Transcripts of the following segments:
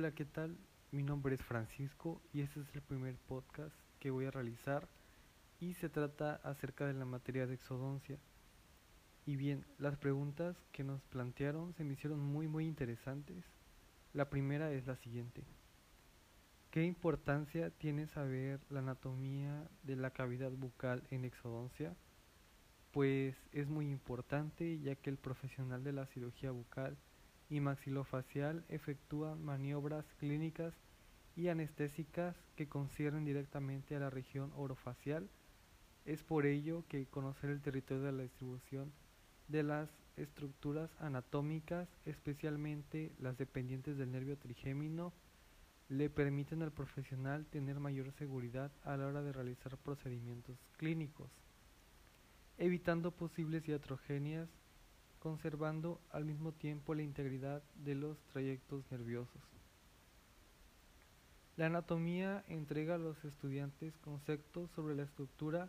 Hola, ¿qué tal? Mi nombre es Francisco y este es el primer podcast que voy a realizar y se trata acerca de la materia de exodoncia. Y bien, las preguntas que nos plantearon se me hicieron muy muy interesantes. La primera es la siguiente. ¿Qué importancia tiene saber la anatomía de la cavidad bucal en exodoncia? Pues es muy importante ya que el profesional de la cirugía bucal y maxilofacial efectúa maniobras clínicas y anestésicas que conciernen directamente a la región orofacial. Es por ello que conocer el territorio de la distribución de las estructuras anatómicas, especialmente las dependientes del nervio trigémino, le permiten al profesional tener mayor seguridad a la hora de realizar procedimientos clínicos, evitando posibles iatrogenias, conservando al mismo tiempo la integridad de los trayectos nerviosos. La anatomía entrega a los estudiantes conceptos sobre la estructura,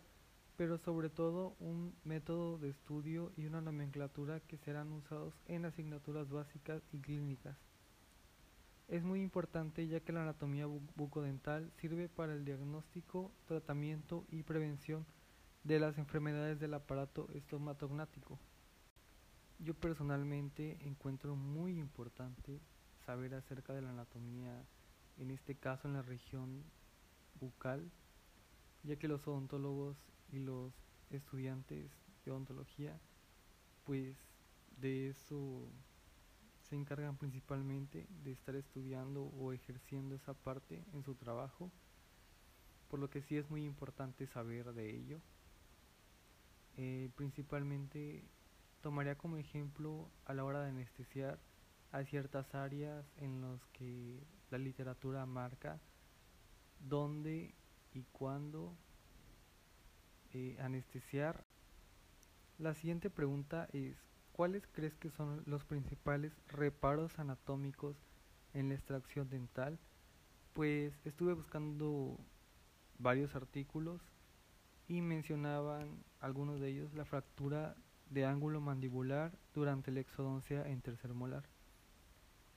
pero sobre todo un método de estudio y una nomenclatura que serán usados en asignaturas básicas y clínicas. Es muy importante ya que la anatomía bucodental sirve para el diagnóstico, tratamiento y prevención de las enfermedades del aparato estomatognático. Yo personalmente encuentro muy importante saber acerca de la anatomía, en este caso en la región bucal, ya que los odontólogos y los estudiantes de odontología, pues de eso se encargan principalmente de estar estudiando o ejerciendo esa parte en su trabajo, por lo que sí es muy importante saber de ello. Eh, principalmente tomaría como ejemplo a la hora de anestesiar hay ciertas áreas en las que la literatura marca dónde y cuándo eh, anestesiar. La siguiente pregunta es ¿Cuáles crees que son los principales reparos anatómicos en la extracción dental? Pues estuve buscando varios artículos y mencionaban algunos de ellos la fractura de ángulo mandibular durante la exodoncia en tercer molar.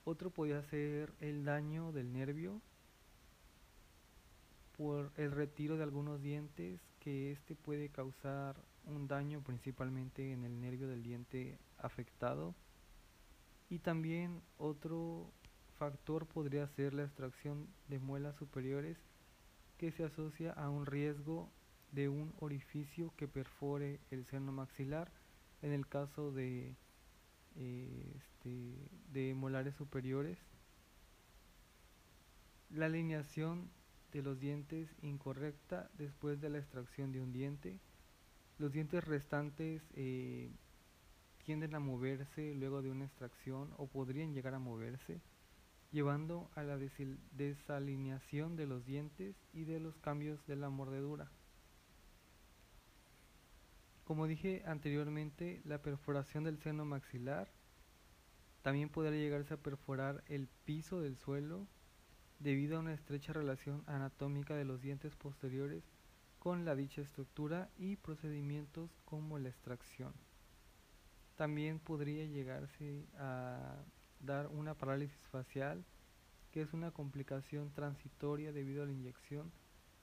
Otro podía ser el daño del nervio por el retiro de algunos dientes que este puede causar un daño principalmente en el nervio del diente afectado y también otro factor podría ser la extracción de muelas superiores que se asocia a un riesgo de un orificio que perfore el seno maxilar en el caso de, eh, este, de molares superiores la alineación de los dientes incorrecta después de la extracción de un diente los dientes restantes eh, tienden a moverse luego de una extracción o podrían llegar a moverse, llevando a la desalineación de los dientes y de los cambios de la mordedura. Como dije anteriormente, la perforación del seno maxilar también podría llegarse a perforar el piso del suelo debido a una estrecha relación anatómica de los dientes posteriores con la dicha estructura y procedimientos como la extracción. También podría llegarse a dar una parálisis facial, que es una complicación transitoria debido a la inyección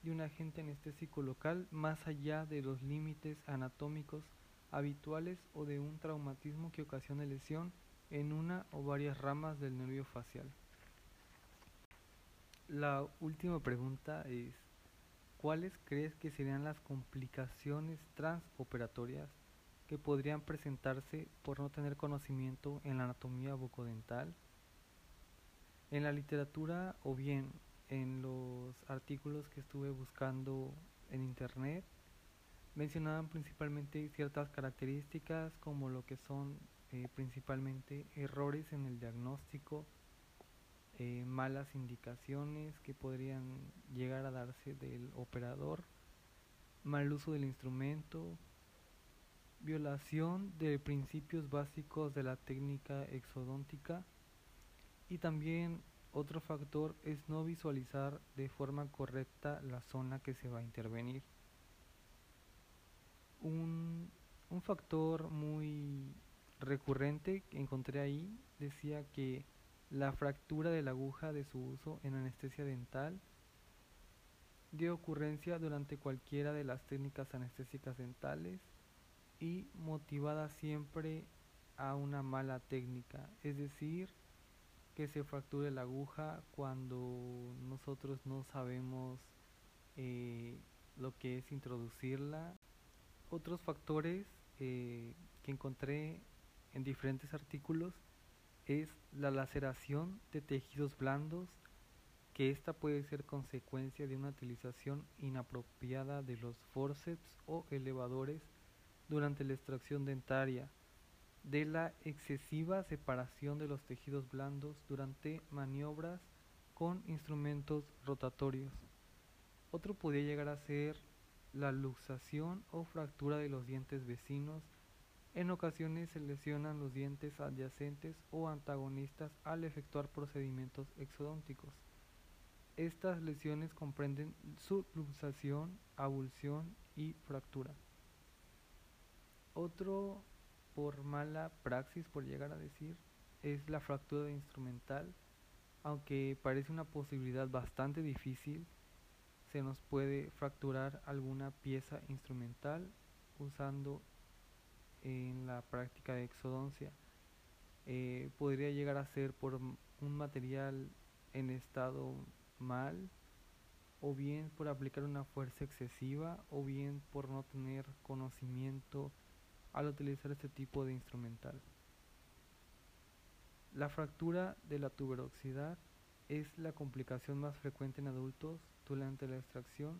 de un agente anestésico local más allá de los límites anatómicos habituales o de un traumatismo que ocasione lesión en una o varias ramas del nervio facial. La última pregunta es ¿cuáles crees que serían las complicaciones transoperatorias que podrían presentarse por no tener conocimiento en la anatomía bucodental? En la literatura o bien en los artículos que estuve buscando en internet, mencionaban principalmente ciertas características como lo que son eh, principalmente errores en el diagnóstico, eh, malas indicaciones que podrían llegar a darse del operador, mal uso del instrumento, violación de principios básicos de la técnica exodóntica y también otro factor es no visualizar de forma correcta la zona que se va a intervenir. Un, un factor muy recurrente que encontré ahí decía que la fractura de la aguja de su uso en anestesia dental, de ocurrencia durante cualquiera de las técnicas anestésicas dentales y motivada siempre a una mala técnica, es decir, que se fracture la aguja cuando nosotros no sabemos eh, lo que es introducirla. Otros factores eh, que encontré en diferentes artículos es la laceración de tejidos blandos, que esta puede ser consecuencia de una utilización inapropiada de los forceps o elevadores durante la extracción dentaria, de la excesiva separación de los tejidos blandos durante maniobras con instrumentos rotatorios. Otro podría llegar a ser la luxación o fractura de los dientes vecinos. En ocasiones se lesionan los dientes adyacentes o antagonistas al efectuar procedimientos exodónticos. Estas lesiones comprenden subluxación, abulsión y fractura. Otro por mala praxis, por llegar a decir, es la fractura instrumental. Aunque parece una posibilidad bastante difícil, se nos puede fracturar alguna pieza instrumental usando en la práctica de exodoncia. Eh, podría llegar a ser por un material en estado mal o bien por aplicar una fuerza excesiva o bien por no tener conocimiento al utilizar este tipo de instrumental. La fractura de la tuberosidad es la complicación más frecuente en adultos durante la extracción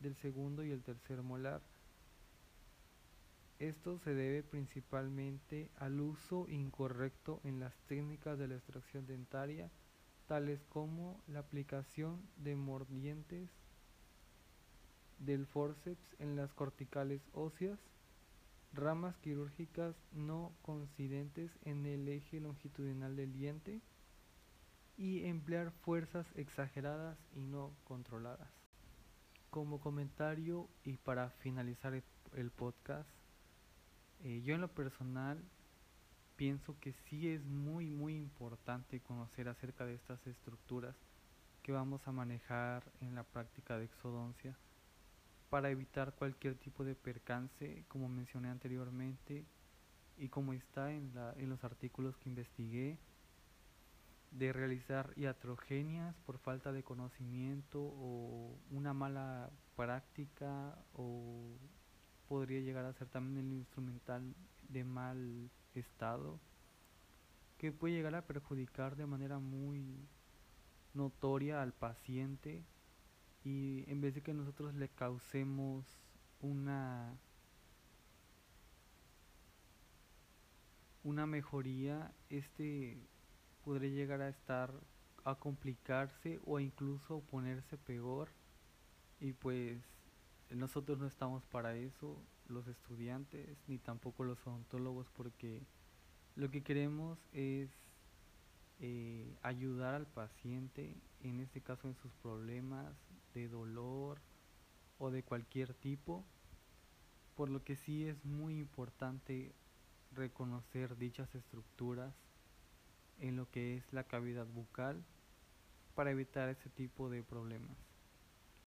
del segundo y el tercer molar. Esto se debe principalmente al uso incorrecto en las técnicas de la extracción dentaria, tales como la aplicación de mordientes del forceps en las corticales óseas, ramas quirúrgicas no coincidentes en el eje longitudinal del diente y emplear fuerzas exageradas y no controladas. Como comentario y para finalizar el podcast, eh, yo en lo personal pienso que sí es muy muy importante conocer acerca de estas estructuras que vamos a manejar en la práctica de exodoncia para evitar cualquier tipo de percance, como mencioné anteriormente, y como está en, la, en los artículos que investigué, de realizar iatrogenias por falta de conocimiento o una mala práctica o podría llegar a ser también el instrumental de mal estado que puede llegar a perjudicar de manera muy notoria al paciente y en vez de que nosotros le causemos una una mejoría este podría llegar a estar a complicarse o incluso ponerse peor. Y pues nosotros no estamos para eso los estudiantes ni tampoco los odontólogos porque lo que queremos es eh, ayudar al paciente en este caso en sus problemas de dolor o de cualquier tipo, por lo que sí es muy importante reconocer dichas estructuras en lo que es la cavidad bucal para evitar ese tipo de problemas.